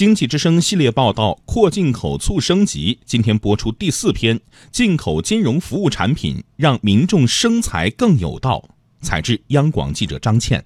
经济之声系列报道《扩进口促升级》今天播出第四篇：进口金融服务产品让民众生财更有道。采自央广记者张倩。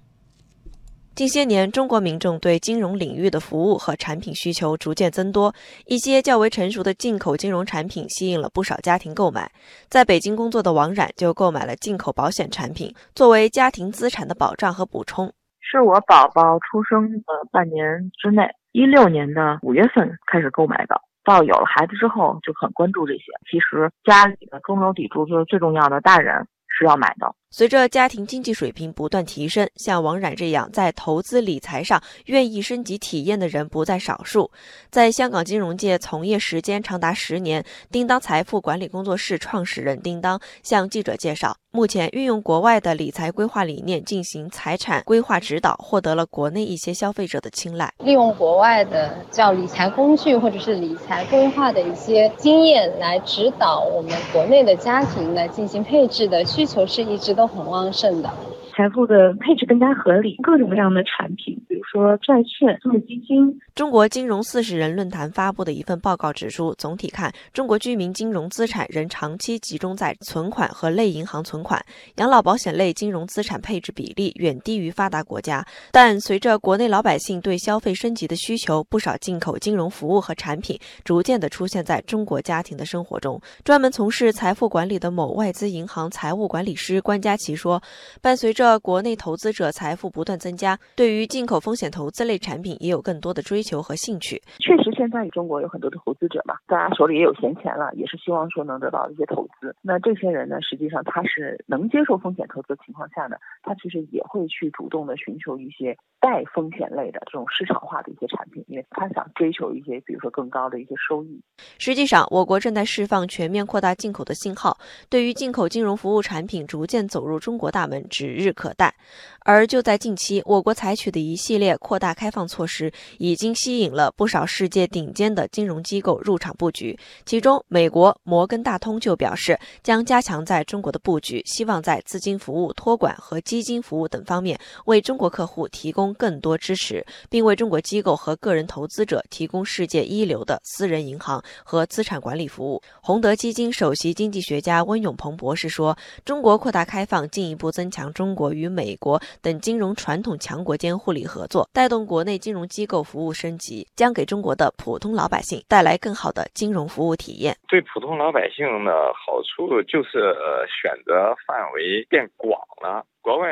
近些年，中国民众对金融领域的服务和产品需求逐渐增多，一些较为成熟的进口金融产品吸引了不少家庭购买。在北京工作的王冉就购买了进口保险产品，作为家庭资产的保障和补充。是我宝宝出生的半年之内，一六年的五月份开始购买的，到有了孩子之后就很关注这些。其实家里的中流砥柱就是最重要的大人是要买的。随着家庭经济水平不断提升，像王冉这样在投资理财上愿意升级体验的人不在少数。在香港金融界从业时间长达十年，叮当财富管理工作室创始人叮当向记者介绍，目前运用国外的理财规划理念进行财产规划指导，获得了国内一些消费者的青睐。利用国外的叫理财工具或者是理财规划的一些经验来指导我们国内的家庭来进行配置的需求是一直都。都很旺盛的。财富的配置更加合理，各种各样的产品，比如说债券、私募基金。中国金融四十人论坛发布的一份报告指出，总体看，中国居民金融资产仍长期集中在存款和类银行存款，养老保险类金融资产配置比例远低于发达国家。但随着国内老百姓对消费升级的需求，不少进口金融服务和产品逐渐的出现在中国家庭的生活中。专门从事财富管理的某外资银行财务管理师关佳琪说，伴随着这国内投资者财富不断增加，对于进口风险投资类产品也有更多的追求和兴趣。确实，现在中国有很多的投资者嘛，大家手里也有闲钱了，也是希望说能得到一些投资。那这些人呢，实际上他是能接受风险投资的情况下呢，他其实也会去主动的寻求一些带风险类的这种市场化的一些产品，因为他想追求一些，比如说更高的一些收益。实际上，我国正在释放全面扩大进口的信号，对于进口金融服务产品逐渐走入中国大门指日。可待，而就在近期，我国采取的一系列扩大开放措施，已经吸引了不少世界顶尖的金融机构入场布局。其中，美国摩根大通就表示，将加强在中国的布局，希望在资金服务、托管和基金服务等方面，为中国客户提供更多支持，并为中国机构和个人投资者提供世界一流的私人银行和资产管理服务。洪德基金首席经济学家温永鹏博士说：“中国扩大开放，进一步增强中国国。”与美国等金融传统强国间互利合作，带动国内金融机构服务升级，将给中国的普通老百姓带来更好的金融服务体验。对普通老百姓的好处就是，选择范围变广了。国外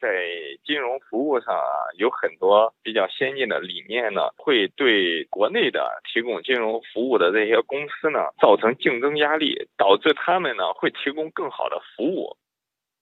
在金融服务上啊，有很多比较先进的理念呢，会对国内的提供金融服务的这些公司呢，造成竞争压力，导致他们呢会提供更好的服务。